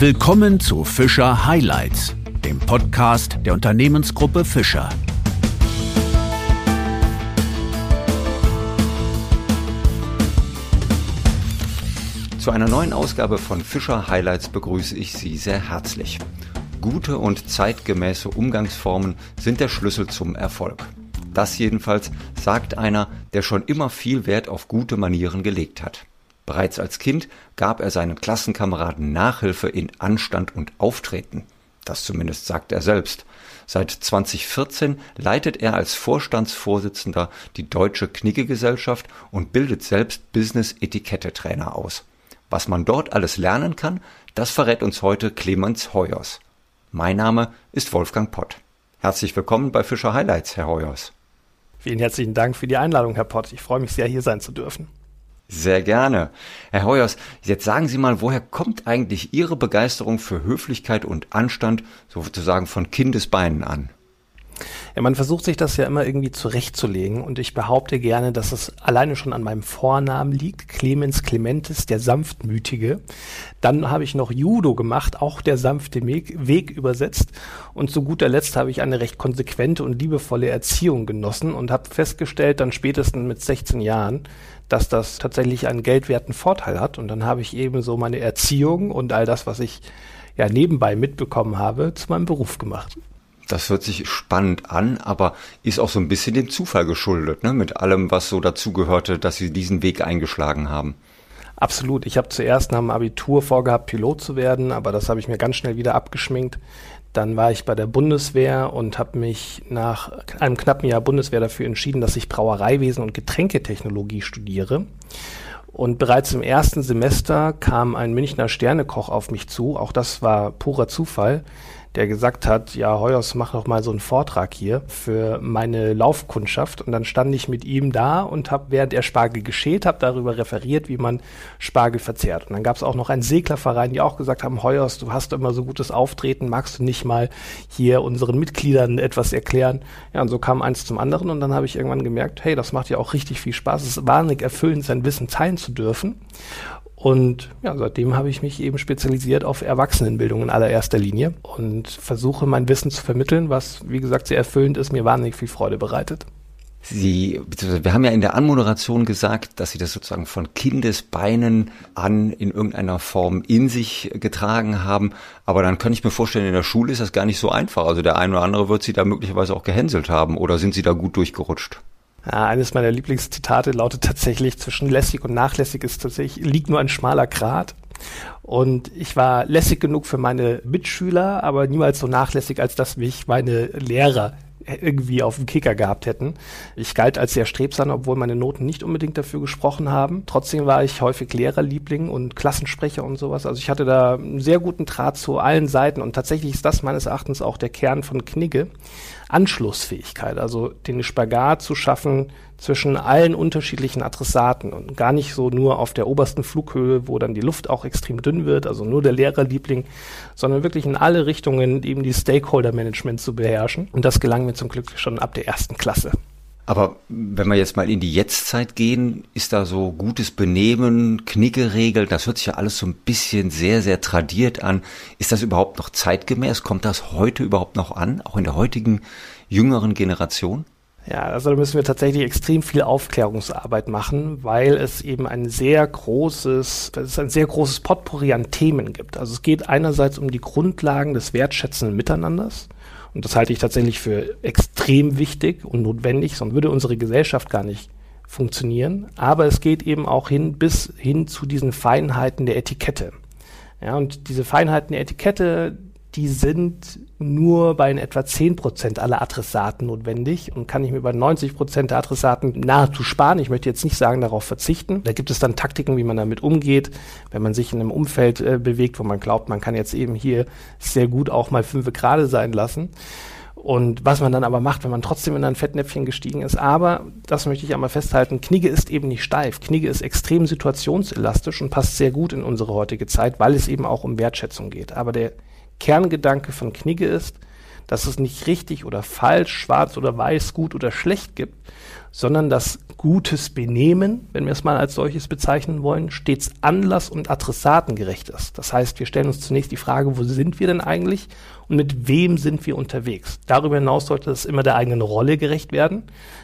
Willkommen zu Fischer Highlights, dem Podcast der Unternehmensgruppe Fischer. Zu einer neuen Ausgabe von Fischer Highlights begrüße ich Sie sehr herzlich. Gute und zeitgemäße Umgangsformen sind der Schlüssel zum Erfolg. Das jedenfalls sagt einer, der schon immer viel Wert auf gute Manieren gelegt hat. Bereits als Kind gab er seinen Klassenkameraden Nachhilfe in Anstand und Auftreten. Das zumindest sagt er selbst. Seit 2014 leitet er als Vorstandsvorsitzender die Deutsche Knigge-Gesellschaft und bildet selbst Business-Etikette-Trainer aus. Was man dort alles lernen kann, das verrät uns heute Clemens Heuers. Mein Name ist Wolfgang Pott. Herzlich willkommen bei Fischer Highlights, Herr Heuers. Vielen herzlichen Dank für die Einladung, Herr Pott. Ich freue mich sehr, hier sein zu dürfen. Sehr gerne. Herr Heuers, jetzt sagen Sie mal, woher kommt eigentlich Ihre Begeisterung für Höflichkeit und Anstand sozusagen von Kindesbeinen an? Ja, man versucht sich das ja immer irgendwie zurechtzulegen und ich behaupte gerne, dass es alleine schon an meinem Vornamen liegt, Clemens Clementis, der Sanftmütige. Dann habe ich noch Judo gemacht, auch der sanfte Weg übersetzt und zu guter Letzt habe ich eine recht konsequente und liebevolle Erziehung genossen und habe festgestellt, dann spätestens mit 16 Jahren, dass das tatsächlich einen geldwerten Vorteil hat. Und dann habe ich eben so meine Erziehung und all das, was ich ja nebenbei mitbekommen habe, zu meinem Beruf gemacht. Das hört sich spannend an, aber ist auch so ein bisschen dem Zufall geschuldet, ne? mit allem, was so dazugehörte, dass Sie diesen Weg eingeschlagen haben. Absolut. Ich habe zuerst nach dem Abitur vorgehabt, Pilot zu werden, aber das habe ich mir ganz schnell wieder abgeschminkt. Dann war ich bei der Bundeswehr und habe mich nach einem knappen Jahr Bundeswehr dafür entschieden, dass ich Brauereiwesen und Getränketechnologie studiere. Und bereits im ersten Semester kam ein Münchner Sternekoch auf mich zu. Auch das war purer Zufall der gesagt hat, ja, Heuers, mach doch mal so einen Vortrag hier für meine Laufkundschaft. Und dann stand ich mit ihm da und habe, während er Spargel geschält, habe darüber referiert, wie man Spargel verzehrt. Und dann gab es auch noch einen Seglerverein, die auch gesagt haben, Heuers, du hast immer so gutes Auftreten, magst du nicht mal hier unseren Mitgliedern etwas erklären? Ja, und so kam eins zum anderen und dann habe ich irgendwann gemerkt, hey, das macht ja auch richtig viel Spaß. Es ist wahnsinnig erfüllend, sein Wissen teilen zu dürfen. Und ja, seitdem habe ich mich eben spezialisiert auf Erwachsenenbildung in allererster Linie und versuche mein Wissen zu vermitteln, was, wie gesagt, sehr erfüllend ist, mir wahnsinnig viel Freude bereitet. Sie, wir haben ja in der Anmoderation gesagt, dass Sie das sozusagen von Kindesbeinen an in irgendeiner Form in sich getragen haben. Aber dann kann ich mir vorstellen, in der Schule ist das gar nicht so einfach. Also der eine oder andere wird Sie da möglicherweise auch gehänselt haben oder sind Sie da gut durchgerutscht? Ja, eines meiner Lieblingszitate lautet tatsächlich, zwischen lässig und nachlässig ist tatsächlich, liegt nur ein schmaler Grat. Und ich war lässig genug für meine Mitschüler, aber niemals so nachlässig, als dass mich meine Lehrer irgendwie auf dem Kicker gehabt hätten. Ich galt als sehr strebsam, obwohl meine Noten nicht unbedingt dafür gesprochen haben. Trotzdem war ich häufig Lehrerliebling und Klassensprecher und sowas. Also ich hatte da einen sehr guten Draht zu allen Seiten und tatsächlich ist das meines Erachtens auch der Kern von Knigge. Anschlussfähigkeit, also den Spagat zu schaffen zwischen allen unterschiedlichen Adressaten und gar nicht so nur auf der obersten Flughöhe, wo dann die Luft auch extrem dünn wird, also nur der Lehrerliebling, sondern wirklich in alle Richtungen eben die Stakeholder-Management zu beherrschen. Und das gelang mir zum Glück schon ab der ersten Klasse. Aber wenn wir jetzt mal in die Jetztzeit gehen, ist da so gutes Benehmen, Knickeregeln, das hört sich ja alles so ein bisschen sehr, sehr tradiert an. Ist das überhaupt noch zeitgemäß? Kommt das heute überhaupt noch an, auch in der heutigen jüngeren Generation? Ja, also da müssen wir tatsächlich extrem viel Aufklärungsarbeit machen, weil es eben ein sehr großes, es ein sehr großes Potpourri an Themen gibt. Also es geht einerseits um die Grundlagen des wertschätzenden Miteinanders. Und das halte ich tatsächlich für extrem wichtig und notwendig, sonst würde unsere Gesellschaft gar nicht funktionieren. Aber es geht eben auch hin bis hin zu diesen Feinheiten der Etikette. Ja, und diese Feinheiten der Etikette, die sind nur bei in etwa 10 Prozent aller Adressaten notwendig und kann ich mir bei 90 Prozent der Adressaten nahezu sparen. Ich möchte jetzt nicht sagen, darauf verzichten. Da gibt es dann Taktiken, wie man damit umgeht, wenn man sich in einem Umfeld äh, bewegt, wo man glaubt, man kann jetzt eben hier sehr gut auch mal fünf gerade sein lassen. Und was man dann aber macht, wenn man trotzdem in ein Fettnäpfchen gestiegen ist. Aber, das möchte ich einmal festhalten, Knigge ist eben nicht steif. Knigge ist extrem situationselastisch und passt sehr gut in unsere heutige Zeit, weil es eben auch um Wertschätzung geht. Aber der Kerngedanke von Knigge ist, dass es nicht richtig oder falsch, schwarz oder weiß, gut oder schlecht gibt, sondern das gutes Benehmen, wenn wir es mal als solches bezeichnen wollen, stets anlass- und adressatengerecht ist. Das heißt, wir stellen uns zunächst die Frage, wo sind wir denn eigentlich und mit wem sind wir unterwegs. Darüber hinaus sollte es immer der eigenen Rolle gerecht werden.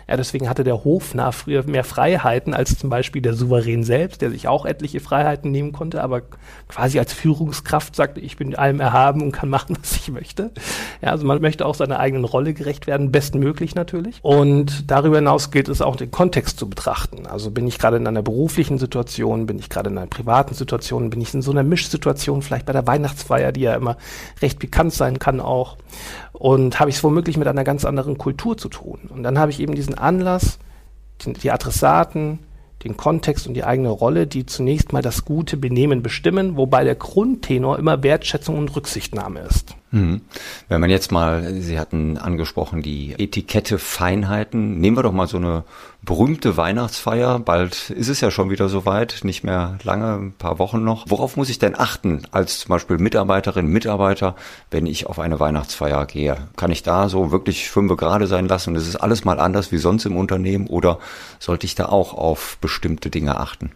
Ja, deswegen hatte der Hofnarr früher mehr Freiheiten als zum Beispiel der Souverän selbst, der sich auch etliche Freiheiten nehmen konnte, aber quasi als Führungskraft sagte, ich bin allem erhaben und kann machen, was ich möchte. Ja, also man möchte auch seiner eigenen Rolle gerecht werden, bestmöglich natürlich. Und darüber hinaus gilt es auch den Kontext zu betrachten. Also bin ich gerade in einer beruflichen Situation, bin ich gerade in einer privaten Situation, bin ich in so einer Mischsituation, vielleicht bei der Weihnachtsfeier, die ja immer recht pikant sein kann auch. Und habe ich es womöglich mit einer ganz anderen Kultur zu tun. Und dann habe ich eben diesen Anlass, die Adressaten, den Kontext und die eigene Rolle, die zunächst mal das gute Benehmen bestimmen, wobei der Grundtenor immer Wertschätzung und Rücksichtnahme ist. Mhm. Wenn man jetzt mal, Sie hatten angesprochen, die Etikette Feinheiten. Nehmen wir doch mal so eine berühmte Weihnachtsfeier. Bald ist es ja schon wieder soweit, nicht mehr lange, ein paar Wochen noch. Worauf muss ich denn achten als zum Beispiel Mitarbeiterin, Mitarbeiter, wenn ich auf eine Weihnachtsfeier gehe? Kann ich da so wirklich fünf gerade sein lassen und es ist alles mal anders wie sonst im Unternehmen oder sollte ich da auch auf bestimmte Dinge achten?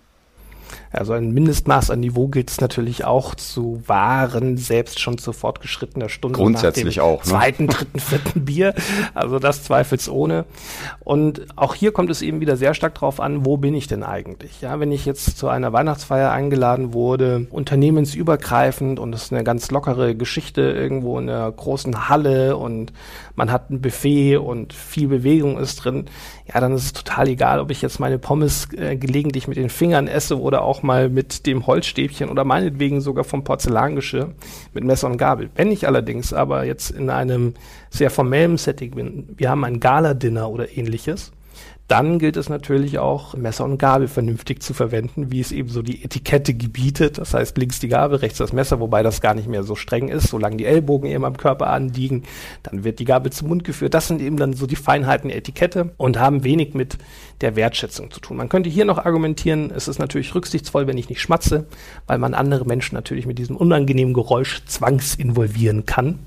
Also ein Mindestmaß an Niveau gilt es natürlich auch zu wahren, selbst schon zu fortgeschrittener Stunde. Grundsätzlich nach dem auch. Ne? Zweiten, dritten, vierten Bier. Also das zweifelsohne. Und auch hier kommt es eben wieder sehr stark darauf an, wo bin ich denn eigentlich? Ja, wenn ich jetzt zu einer Weihnachtsfeier eingeladen wurde, unternehmensübergreifend und es ist eine ganz lockere Geschichte irgendwo in einer großen Halle und man hat ein Buffet und viel Bewegung ist drin, ja, dann ist es total egal, ob ich jetzt meine Pommes äh, gelegentlich mit den Fingern esse oder auch mal mit dem Holzstäbchen oder meinetwegen sogar vom Porzellangeschirr mit Messer und Gabel. Wenn ich allerdings aber jetzt in einem sehr formellen Setting bin, wir haben ein Gala-Dinner oder ähnliches, dann gilt es natürlich auch, Messer und Gabel vernünftig zu verwenden, wie es eben so die Etikette gebietet. Das heißt, links die Gabel, rechts das Messer, wobei das gar nicht mehr so streng ist. Solange die Ellbogen eben am Körper anliegen, dann wird die Gabel zum Mund geführt. Das sind eben dann so die Feinheiten der Etikette und haben wenig mit der Wertschätzung zu tun. Man könnte hier noch argumentieren, es ist natürlich rücksichtsvoll, wenn ich nicht schmatze, weil man andere Menschen natürlich mit diesem unangenehmen Geräusch zwangsinvolvieren kann.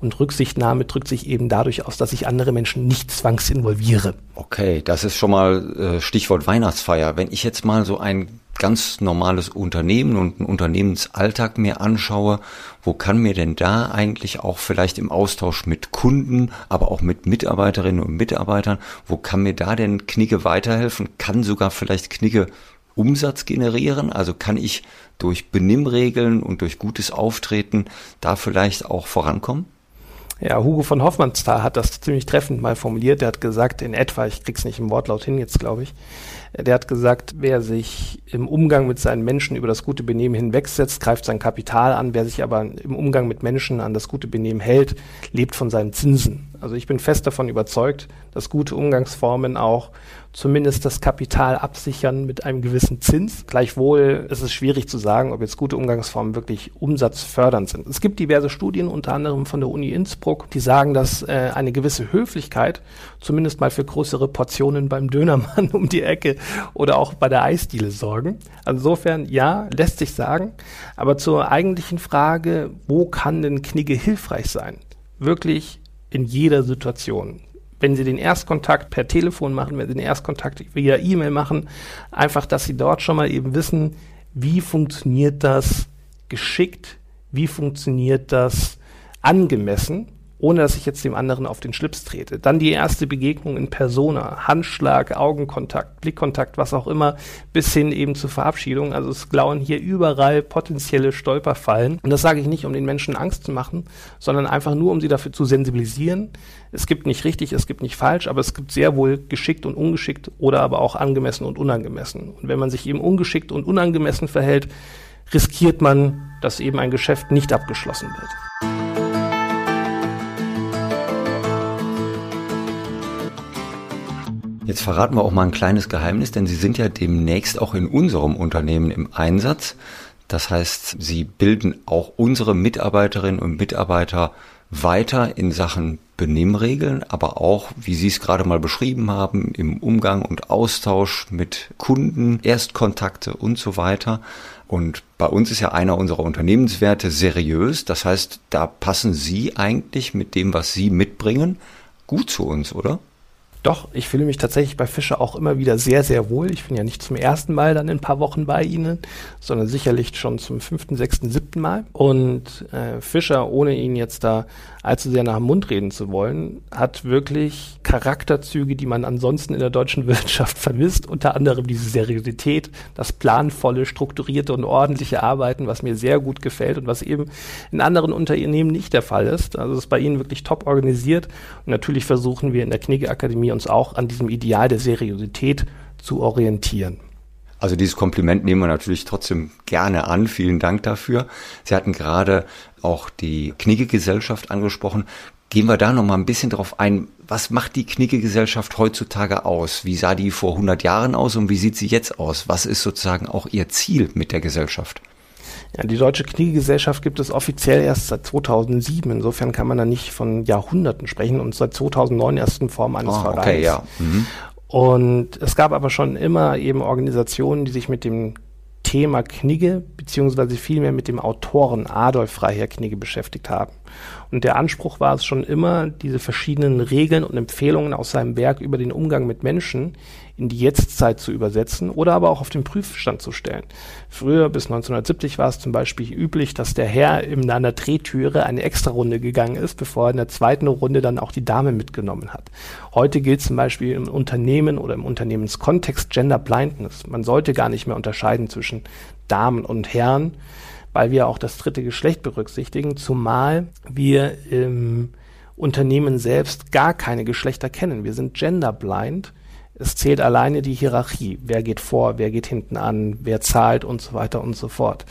Und Rücksichtnahme drückt sich eben dadurch aus, dass ich andere Menschen nicht zwangsinvolviere. Okay, das ist schon mal äh, Stichwort Weihnachtsfeier. Wenn ich jetzt mal so ein ganz normales Unternehmen und einen Unternehmensalltag mir anschaue, wo kann mir denn da eigentlich auch vielleicht im Austausch mit Kunden, aber auch mit Mitarbeiterinnen und Mitarbeitern, wo kann mir da denn Knigge weiterhelfen? Kann sogar vielleicht Knigge Umsatz generieren? Also kann ich durch Benimmregeln und durch gutes Auftreten da vielleicht auch vorankommen? Ja, Hugo von Hoffmannsthal hat das ziemlich treffend mal formuliert. Der hat gesagt, in etwa, ich krieg's nicht im Wortlaut hin jetzt, glaube ich, der hat gesagt, wer sich im Umgang mit seinen Menschen über das gute Benehmen hinwegsetzt, greift sein Kapital an. Wer sich aber im Umgang mit Menschen an das gute Benehmen hält, lebt von seinen Zinsen. Also ich bin fest davon überzeugt, dass gute Umgangsformen auch zumindest das Kapital absichern mit einem gewissen Zins. Gleichwohl ist es schwierig zu sagen, ob jetzt gute Umgangsformen wirklich umsatzfördernd sind. Es gibt diverse Studien, unter anderem von der Uni Innsbruck, die sagen, dass äh, eine gewisse Höflichkeit zumindest mal für größere Portionen beim Dönermann um die Ecke oder auch bei der Eisdiele sorgen. Insofern ja, lässt sich sagen. Aber zur eigentlichen Frage, wo kann denn Knigge hilfreich sein? Wirklich in jeder Situation. Wenn Sie den Erstkontakt per Telefon machen, wenn Sie den Erstkontakt via E-Mail machen, einfach, dass Sie dort schon mal eben wissen, wie funktioniert das geschickt, wie funktioniert das angemessen ohne dass ich jetzt dem anderen auf den Schlips trete. Dann die erste Begegnung in Persona, Handschlag, Augenkontakt, Blickkontakt, was auch immer, bis hin eben zur Verabschiedung. Also es klauen hier überall potenzielle Stolperfallen. Und das sage ich nicht, um den Menschen Angst zu machen, sondern einfach nur, um sie dafür zu sensibilisieren. Es gibt nicht richtig, es gibt nicht falsch, aber es gibt sehr wohl geschickt und ungeschickt oder aber auch angemessen und unangemessen. Und wenn man sich eben ungeschickt und unangemessen verhält, riskiert man, dass eben ein Geschäft nicht abgeschlossen wird. Jetzt verraten wir auch mal ein kleines Geheimnis, denn Sie sind ja demnächst auch in unserem Unternehmen im Einsatz. Das heißt, Sie bilden auch unsere Mitarbeiterinnen und Mitarbeiter weiter in Sachen Benimmregeln, aber auch, wie Sie es gerade mal beschrieben haben, im Umgang und Austausch mit Kunden, Erstkontakte und so weiter. Und bei uns ist ja einer unserer Unternehmenswerte seriös. Das heißt, da passen Sie eigentlich mit dem, was Sie mitbringen, gut zu uns, oder? Doch, ich fühle mich tatsächlich bei Fischer auch immer wieder sehr, sehr wohl. Ich bin ja nicht zum ersten Mal dann in ein paar Wochen bei Ihnen, sondern sicherlich schon zum fünften, sechsten, siebten Mal. Und äh, Fischer, ohne ihn jetzt da allzu sehr nach dem Mund reden zu wollen, hat wirklich Charakterzüge, die man ansonsten in der deutschen Wirtschaft vermisst. Unter anderem diese Seriosität, das planvolle, strukturierte und ordentliche Arbeiten, was mir sehr gut gefällt und was eben in anderen Unternehmen nicht der Fall ist. Also es ist bei Ihnen wirklich top organisiert. Und natürlich versuchen wir in der Knigge Akademie uns auch an diesem Ideal der Seriosität zu orientieren. Also dieses Kompliment nehmen wir natürlich trotzdem gerne an. Vielen Dank dafür. Sie hatten gerade auch die Knigge-Gesellschaft angesprochen. Gehen wir da noch mal ein bisschen drauf ein. Was macht die Knigge-Gesellschaft heutzutage aus? Wie sah die vor 100 Jahren aus und wie sieht sie jetzt aus? Was ist sozusagen auch ihr Ziel mit der Gesellschaft? Ja, die Deutsche Knigge-Gesellschaft gibt es offiziell erst seit 2007. Insofern kann man da nicht von Jahrhunderten sprechen und seit 2009 erst in Form eines oh, Vereins. Okay, ja. Mhm. Und es gab aber schon immer eben Organisationen, die sich mit dem Thema Knigge beziehungsweise vielmehr mit dem Autoren Adolf Freiherr Knigge beschäftigt haben. Und der Anspruch war es schon immer, diese verschiedenen Regeln und Empfehlungen aus seinem Werk über den Umgang mit Menschen in die Jetztzeit zu übersetzen oder aber auch auf den Prüfstand zu stellen. Früher bis 1970 war es zum Beispiel üblich, dass der Herr in einer Drehtüre eine Extra-Runde gegangen ist, bevor er in der zweiten Runde dann auch die Dame mitgenommen hat. Heute gilt zum Beispiel im Unternehmen oder im Unternehmenskontext Gender Blindness. Man sollte gar nicht mehr unterscheiden zwischen Damen und Herren, weil wir auch das dritte Geschlecht berücksichtigen, zumal wir im Unternehmen selbst gar keine Geschlechter kennen. Wir sind genderblind es zählt alleine die Hierarchie. Wer geht vor, wer geht hinten an, wer zahlt und so weiter und so fort.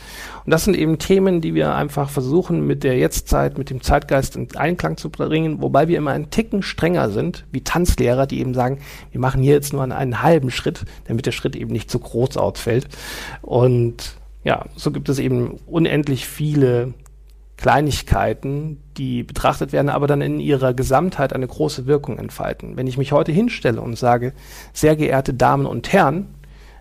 Und das sind eben Themen, die wir einfach versuchen, mit der Jetztzeit, mit dem Zeitgeist in Einklang zu bringen, wobei wir immer einen Ticken strenger sind, wie Tanzlehrer, die eben sagen, wir machen hier jetzt nur einen, einen halben Schritt, damit der Schritt eben nicht zu groß ausfällt. Und ja, so gibt es eben unendlich viele Kleinigkeiten, die betrachtet werden, aber dann in ihrer Gesamtheit eine große Wirkung entfalten. Wenn ich mich heute hinstelle und sage, sehr geehrte Damen und Herren,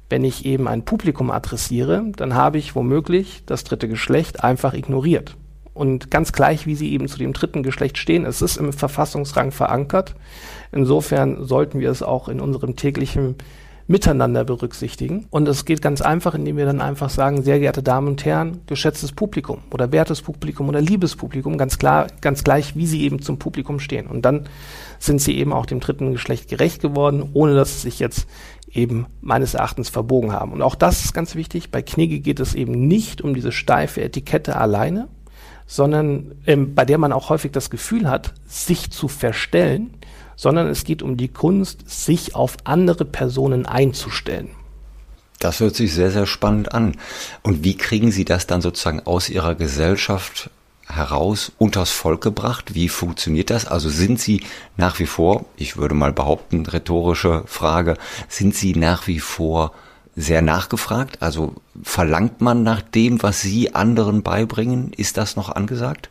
wenn ich eben ein Publikum adressiere, dann habe ich womöglich das dritte Geschlecht einfach ignoriert. Und ganz gleich, wie sie eben zu dem dritten Geschlecht stehen, es ist im Verfassungsrang verankert. Insofern sollten wir es auch in unserem täglichen miteinander berücksichtigen. Und es geht ganz einfach, indem wir dann einfach sagen, sehr geehrte Damen und Herren, geschätztes Publikum oder wertes Publikum oder liebes Publikum, ganz klar, ganz gleich, wie sie eben zum Publikum stehen. Und dann sind sie eben auch dem dritten Geschlecht gerecht geworden, ohne dass sie sich jetzt eben meines Erachtens verbogen haben. Und auch das ist ganz wichtig. Bei Knigge geht es eben nicht um diese steife Etikette alleine, sondern ähm, bei der man auch häufig das Gefühl hat, sich zu verstellen, sondern es geht um die Kunst, sich auf andere Personen einzustellen. Das hört sich sehr, sehr spannend an. Und wie kriegen Sie das dann sozusagen aus Ihrer Gesellschaft heraus unters Volk gebracht? Wie funktioniert das? Also sind Sie nach wie vor, ich würde mal behaupten, rhetorische Frage, sind Sie nach wie vor sehr nachgefragt? Also verlangt man nach dem, was Sie anderen beibringen? Ist das noch angesagt?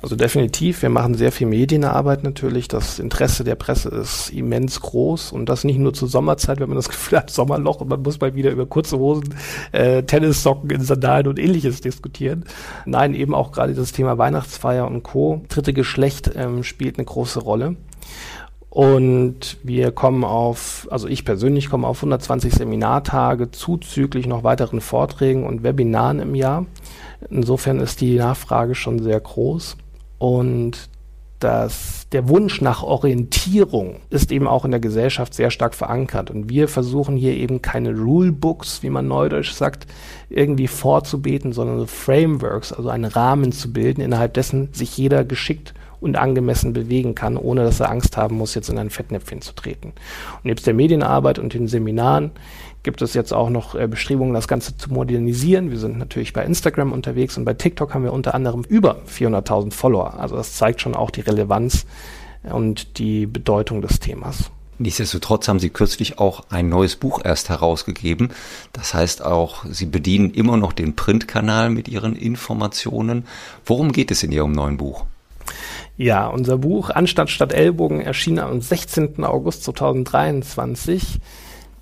Also definitiv, wir machen sehr viel Medienarbeit natürlich. Das Interesse der Presse ist immens groß und das nicht nur zur Sommerzeit, wenn man das Gefühl hat, Sommerloch und man muss mal wieder über kurze Hosen, äh, Tennissocken in Sandalen und ähnliches diskutieren. Nein, eben auch gerade das Thema Weihnachtsfeier und Co. Dritte Geschlecht ähm, spielt eine große Rolle. Und wir kommen auf, also ich persönlich komme auf 120 Seminartage zuzüglich noch weiteren Vorträgen und Webinaren im Jahr. Insofern ist die Nachfrage schon sehr groß. Und dass der Wunsch nach Orientierung ist eben auch in der Gesellschaft sehr stark verankert. Und wir versuchen hier eben keine Rulebooks, wie man neudeutsch sagt, irgendwie vorzubeten, sondern Frameworks, also einen Rahmen zu bilden, innerhalb dessen sich jeder geschickt und angemessen bewegen kann, ohne dass er Angst haben muss, jetzt in ein Fettnäpfchen zu treten. Und nebst der Medienarbeit und den Seminaren gibt es jetzt auch noch äh, Bestrebungen, das Ganze zu modernisieren. Wir sind natürlich bei Instagram unterwegs und bei TikTok haben wir unter anderem über 400.000 Follower. Also das zeigt schon auch die Relevanz und die Bedeutung des Themas. Nichtsdestotrotz haben Sie kürzlich auch ein neues Buch erst herausgegeben. Das heißt auch, Sie bedienen immer noch den Printkanal mit Ihren Informationen. Worum geht es in Ihrem neuen Buch? Ja, unser Buch Anstatt statt Ellbogen erschien am 16. August 2023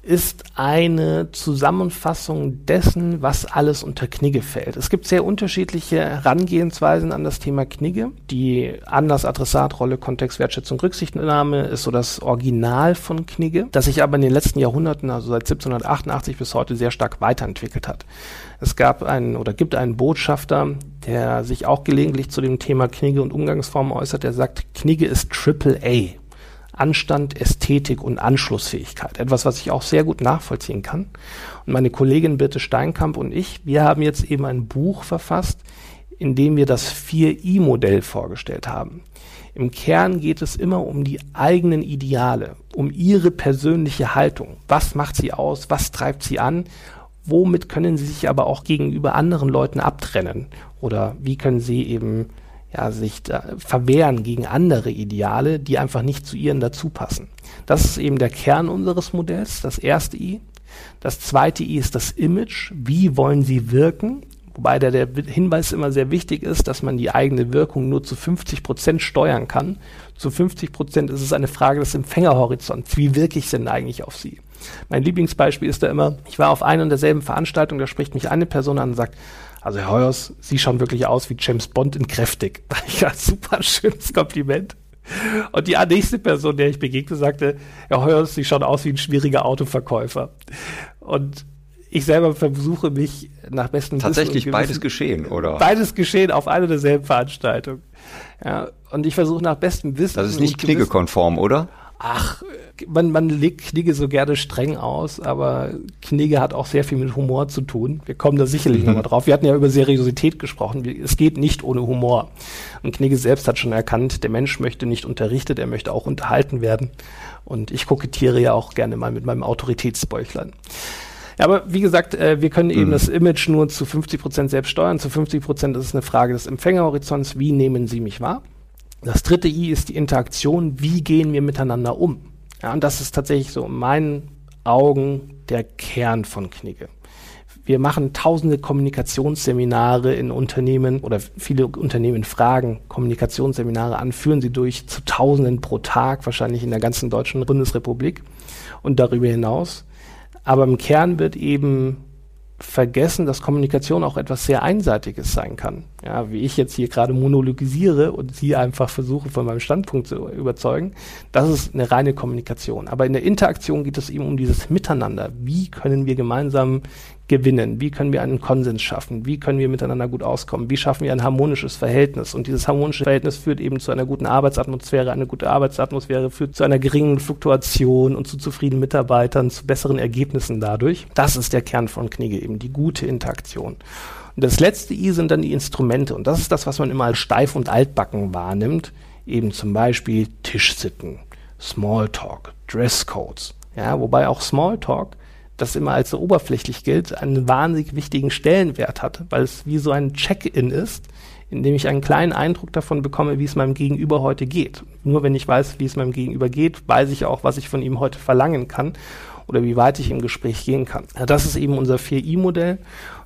ist eine Zusammenfassung dessen, was alles unter Knigge fällt. Es gibt sehr unterschiedliche Herangehensweisen an das Thema Knigge. Die Anlass, Adressat, Rolle, Kontext, Wertschätzung, Rücksichtnahme ist so das Original von Knigge, das sich aber in den letzten Jahrhunderten, also seit 1788 bis heute, sehr stark weiterentwickelt hat. Es gab einen oder gibt einen Botschafter, der sich auch gelegentlich zu dem Thema Knigge und Umgangsformen äußert, der sagt, Knigge ist Triple A. Anstand, Ästhetik und Anschlussfähigkeit. Etwas, was ich auch sehr gut nachvollziehen kann. Und meine Kollegin Birte Steinkamp und ich, wir haben jetzt eben ein Buch verfasst, in dem wir das 4i-Modell vorgestellt haben. Im Kern geht es immer um die eigenen Ideale, um ihre persönliche Haltung. Was macht sie aus? Was treibt sie an? Womit können sie sich aber auch gegenüber anderen Leuten abtrennen? Oder wie können sie eben ja, sich verwehren gegen andere Ideale, die einfach nicht zu ihren dazu passen. Das ist eben der Kern unseres Modells, das erste I. Das zweite I ist das Image. Wie wollen Sie wirken? Wobei der, der Hinweis immer sehr wichtig ist, dass man die eigene Wirkung nur zu 50 Prozent steuern kann. Zu 50 Prozent ist es eine Frage des Empfängerhorizonts. Wie wirke ich denn eigentlich auf Sie? Mein Lieblingsbeispiel ist da immer, ich war auf einer und derselben Veranstaltung, da spricht mich eine Person an und sagt, also Herr Heuers, Sie schauen wirklich aus wie James Bond in kräftig. Ja, super schönes Kompliment. Und die nächste Person, der ich begegnete, sagte, Herr Heuers, Sie schauen aus wie ein schwieriger Autoverkäufer. Und ich selber versuche mich nach bestem Tatsächlich beides geschehen, oder? Beides geschehen auf einer derselben Veranstaltung. Ja, und ich versuche nach bestem Wissen. Das ist nicht kniggekonform, oder? ach, man, man legt Knigge so gerne streng aus, aber Knigge hat auch sehr viel mit Humor zu tun. Wir kommen da sicherlich mhm. nochmal drauf. Wir hatten ja über Seriosität gesprochen. Es geht nicht ohne Humor. Und Knigge selbst hat schon erkannt, der Mensch möchte nicht unterrichtet, er möchte auch unterhalten werden. Und ich kokettiere ja auch gerne mal mit meinem Autoritätsbäuchlein. Ja, aber wie gesagt, äh, wir können eben mhm. das Image nur zu 50 Prozent selbst steuern. Zu 50 Prozent ist es eine Frage des Empfängerhorizonts. Wie nehmen Sie mich wahr? Das dritte I ist die Interaktion. Wie gehen wir miteinander um? Ja, und das ist tatsächlich so in meinen Augen der Kern von Knigge. Wir machen tausende Kommunikationsseminare in Unternehmen oder viele Unternehmen fragen Kommunikationsseminare an, führen sie durch zu Tausenden pro Tag, wahrscheinlich in der ganzen deutschen Bundesrepublik und darüber hinaus. Aber im Kern wird eben vergessen, dass Kommunikation auch etwas sehr Einseitiges sein kann. Ja, wie ich jetzt hier gerade monologisiere und sie einfach versuche, von meinem Standpunkt zu überzeugen, das ist eine reine Kommunikation. Aber in der Interaktion geht es eben um dieses Miteinander. Wie können wir gemeinsam gewinnen? Wie können wir einen Konsens schaffen? Wie können wir miteinander gut auskommen? Wie schaffen wir ein harmonisches Verhältnis? Und dieses harmonische Verhältnis führt eben zu einer guten Arbeitsatmosphäre. Eine gute Arbeitsatmosphäre führt zu einer geringen Fluktuation und zu zufriedenen Mitarbeitern, zu besseren Ergebnissen dadurch. Das ist der Kern von Knigge, eben die gute Interaktion. Und das letzte I sind dann die Instrumente. Und das ist das, was man immer als steif und altbacken wahrnimmt. Eben zum Beispiel Tischsitten, Smalltalk, Dresscodes. Ja, wobei auch Smalltalk das immer als so oberflächlich gilt, einen wahnsinnig wichtigen Stellenwert hat, weil es wie so ein Check-in ist, in dem ich einen kleinen Eindruck davon bekomme, wie es meinem Gegenüber heute geht. Nur wenn ich weiß, wie es meinem Gegenüber geht, weiß ich auch, was ich von ihm heute verlangen kann oder wie weit ich im Gespräch gehen kann. Das ist eben unser 4i-Modell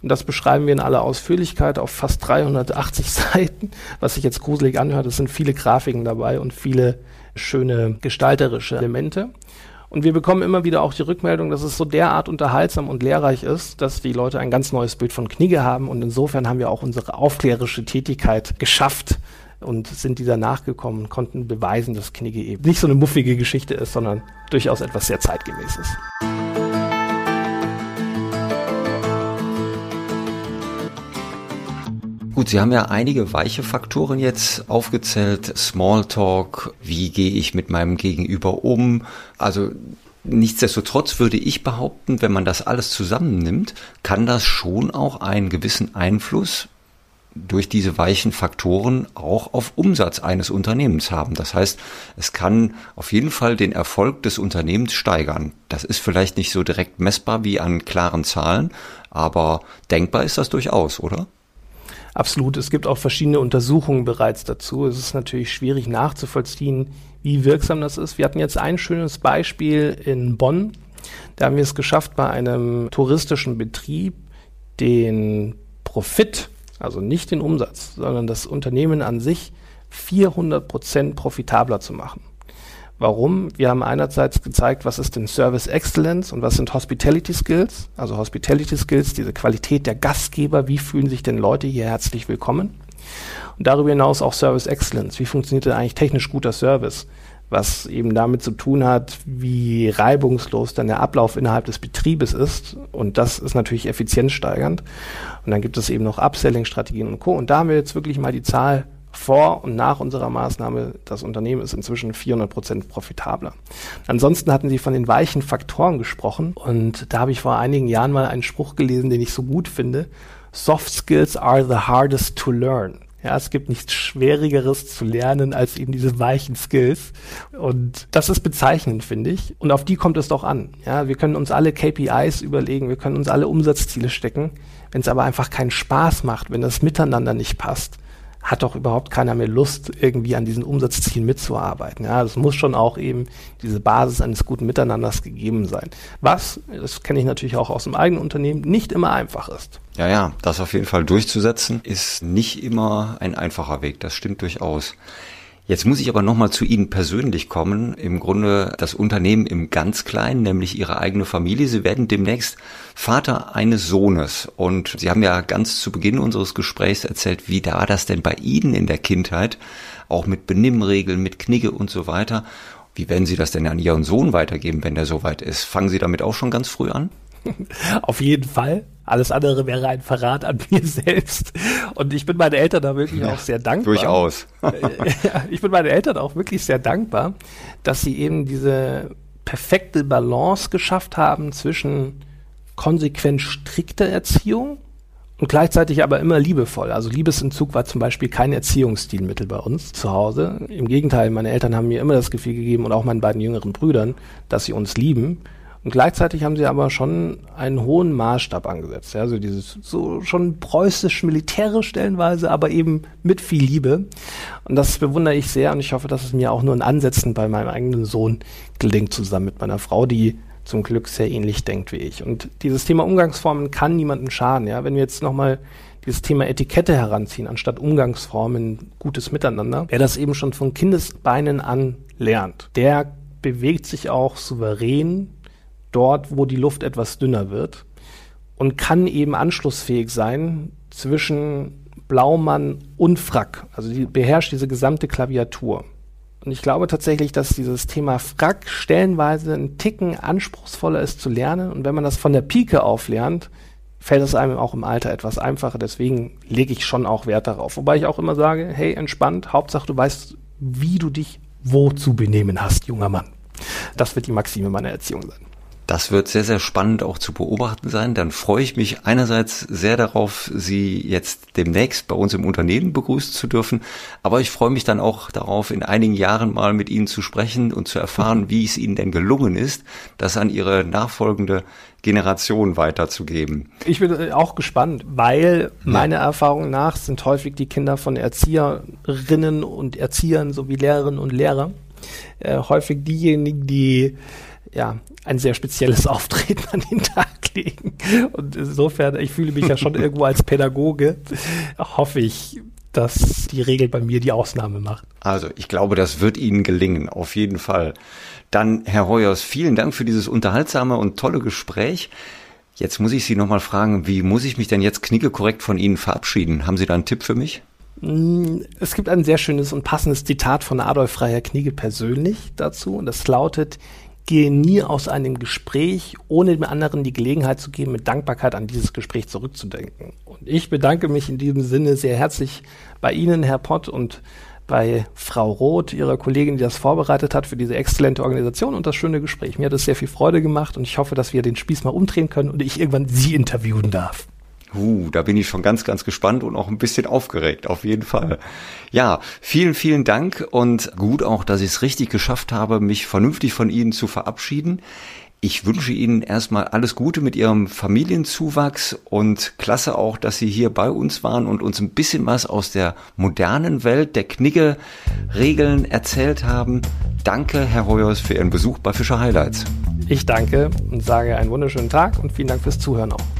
und das beschreiben wir in aller Ausführlichkeit auf fast 380 Seiten. Was sich jetzt gruselig anhört, es sind viele Grafiken dabei und viele schöne gestalterische Elemente. Und wir bekommen immer wieder auch die Rückmeldung, dass es so derart unterhaltsam und lehrreich ist, dass die Leute ein ganz neues Bild von Knigge haben. Und insofern haben wir auch unsere aufklärerische Tätigkeit geschafft und sind dieser nachgekommen, konnten beweisen, dass Knigge eben nicht so eine muffige Geschichte ist, sondern durchaus etwas sehr zeitgemäßes. Gut, Sie haben ja einige weiche Faktoren jetzt aufgezählt. Smalltalk, wie gehe ich mit meinem Gegenüber um? Also Nichtsdestotrotz würde ich behaupten, wenn man das alles zusammennimmt, kann das schon auch einen gewissen Einfluss durch diese weichen Faktoren auch auf Umsatz eines Unternehmens haben. Das heißt, es kann auf jeden Fall den Erfolg des Unternehmens steigern. Das ist vielleicht nicht so direkt messbar wie an klaren Zahlen, aber denkbar ist das durchaus, oder? Absolut. Es gibt auch verschiedene Untersuchungen bereits dazu. Es ist natürlich schwierig nachzuvollziehen, wie wirksam das ist. Wir hatten jetzt ein schönes Beispiel in Bonn. Da haben wir es geschafft, bei einem touristischen Betrieb den Profit, also nicht den Umsatz, sondern das Unternehmen an sich 400 Prozent profitabler zu machen. Warum? Wir haben einerseits gezeigt, was ist denn Service Excellence und was sind Hospitality Skills. Also Hospitality Skills, diese Qualität der Gastgeber, wie fühlen sich denn Leute hier herzlich willkommen. Und darüber hinaus auch Service Excellence. Wie funktioniert denn eigentlich technisch guter Service? Was eben damit zu tun hat, wie reibungslos dann der Ablauf innerhalb des Betriebes ist. Und das ist natürlich effizienzsteigernd. Und dann gibt es eben noch Upselling-Strategien und Co. Und da haben wir jetzt wirklich mal die Zahl vor und nach unserer Maßnahme, das Unternehmen ist inzwischen 400 Prozent profitabler. Ansonsten hatten Sie von den weichen Faktoren gesprochen und da habe ich vor einigen Jahren mal einen Spruch gelesen, den ich so gut finde. Soft skills are the hardest to learn. Ja, es gibt nichts Schwierigeres zu lernen als eben diese weichen Skills. Und das ist bezeichnend, finde ich. Und auf die kommt es doch an. Ja, wir können uns alle KPIs überlegen, wir können uns alle Umsatzziele stecken. Wenn es aber einfach keinen Spaß macht, wenn das Miteinander nicht passt, hat doch überhaupt keiner mehr Lust, irgendwie an diesen Umsatzzielen mitzuarbeiten. Ja, das muss schon auch eben diese Basis eines guten Miteinanders gegeben sein. Was, das kenne ich natürlich auch aus dem eigenen Unternehmen, nicht immer einfach ist. Ja, ja, das auf jeden Fall durchzusetzen, ist nicht immer ein einfacher Weg. Das stimmt durchaus. Jetzt muss ich aber nochmal zu Ihnen persönlich kommen. Im Grunde das Unternehmen im ganz Kleinen, nämlich Ihre eigene Familie. Sie werden demnächst Vater eines Sohnes. Und Sie haben ja ganz zu Beginn unseres Gesprächs erzählt, wie da das denn bei Ihnen in der Kindheit, auch mit Benimmregeln, mit Knigge und so weiter. Wie werden Sie das denn an Ihren Sohn weitergeben, wenn der soweit ist? Fangen Sie damit auch schon ganz früh an? Auf jeden Fall. Alles andere wäre ein Verrat an mir selbst. Und ich bin meinen Eltern da wirklich ja, auch sehr dankbar. Durchaus. ich bin meinen Eltern auch wirklich sehr dankbar, dass sie eben diese perfekte Balance geschafft haben zwischen konsequent strikter Erziehung und gleichzeitig aber immer liebevoll. Also Liebesentzug war zum Beispiel kein Erziehungsstilmittel bei uns zu Hause. Im Gegenteil, meine Eltern haben mir immer das Gefühl gegeben und auch meinen beiden jüngeren Brüdern, dass sie uns lieben und gleichzeitig haben sie aber schon einen hohen Maßstab angesetzt. Ja, also dieses so schon preußisch-militärisch stellenweise, aber eben mit viel Liebe. Und das bewundere ich sehr und ich hoffe, dass es mir auch nur in Ansätzen bei meinem eigenen Sohn gelingt, zusammen mit meiner Frau, die zum Glück sehr ähnlich denkt wie ich. Und dieses Thema Umgangsformen kann niemandem schaden. Ja, wenn wir jetzt nochmal dieses Thema Etikette heranziehen, anstatt Umgangsformen, gutes Miteinander, wer das eben schon von Kindesbeinen an lernt, der bewegt sich auch souverän dort, wo die Luft etwas dünner wird und kann eben anschlussfähig sein zwischen Blaumann und Frack. Also die beherrscht diese gesamte Klaviatur. Und ich glaube tatsächlich, dass dieses Thema Frack stellenweise ein Ticken anspruchsvoller ist zu lernen. Und wenn man das von der Pike auf lernt, fällt es einem auch im Alter etwas einfacher. Deswegen lege ich schon auch Wert darauf. Wobei ich auch immer sage, hey, entspannt, Hauptsache du weißt, wie du dich wo zu benehmen hast, junger Mann. Das wird die Maxime meiner Erziehung sein. Das wird sehr, sehr spannend auch zu beobachten sein. Dann freue ich mich einerseits sehr darauf, Sie jetzt demnächst bei uns im Unternehmen begrüßen zu dürfen. Aber ich freue mich dann auch darauf, in einigen Jahren mal mit Ihnen zu sprechen und zu erfahren, wie es Ihnen denn gelungen ist, das an Ihre nachfolgende Generation weiterzugeben. Ich bin äh, auch gespannt, weil ja. meiner Erfahrung nach sind häufig die Kinder von Erzieherinnen und Erziehern sowie Lehrerinnen und Lehrer äh, häufig diejenigen, die ja, ein sehr spezielles Auftreten an den Tag legen. Und insofern, ich fühle mich ja schon irgendwo als Pädagoge, hoffe ich, dass die Regel bei mir die Ausnahme macht. Also ich glaube, das wird Ihnen gelingen, auf jeden Fall. Dann, Herr Hoyers, vielen Dank für dieses unterhaltsame und tolle Gespräch. Jetzt muss ich Sie nochmal fragen, wie muss ich mich denn jetzt knickekorrekt von Ihnen verabschieden? Haben Sie da einen Tipp für mich? Mm, es gibt ein sehr schönes und passendes Zitat von Adolf Freier Knigge persönlich dazu und das lautet, gehe nie aus einem Gespräch, ohne dem anderen die Gelegenheit zu geben, mit Dankbarkeit an dieses Gespräch zurückzudenken. Und ich bedanke mich in diesem Sinne sehr herzlich bei Ihnen, Herr Pott, und bei Frau Roth, ihrer Kollegin, die das vorbereitet hat für diese exzellente Organisation und das schöne Gespräch. Mir hat es sehr viel Freude gemacht und ich hoffe, dass wir den Spieß mal umdrehen können und ich irgendwann Sie interviewen darf. Uh, da bin ich schon ganz, ganz gespannt und auch ein bisschen aufgeregt, auf jeden Fall. Ja, vielen, vielen Dank und gut auch, dass ich es richtig geschafft habe, mich vernünftig von Ihnen zu verabschieden. Ich wünsche Ihnen erstmal alles Gute mit Ihrem Familienzuwachs und klasse auch, dass Sie hier bei uns waren und uns ein bisschen was aus der modernen Welt der Knigge-Regeln erzählt haben. Danke, Herr Hoyers, für Ihren Besuch bei Fischer Highlights. Ich danke und sage einen wunderschönen Tag und vielen Dank fürs Zuhören auch.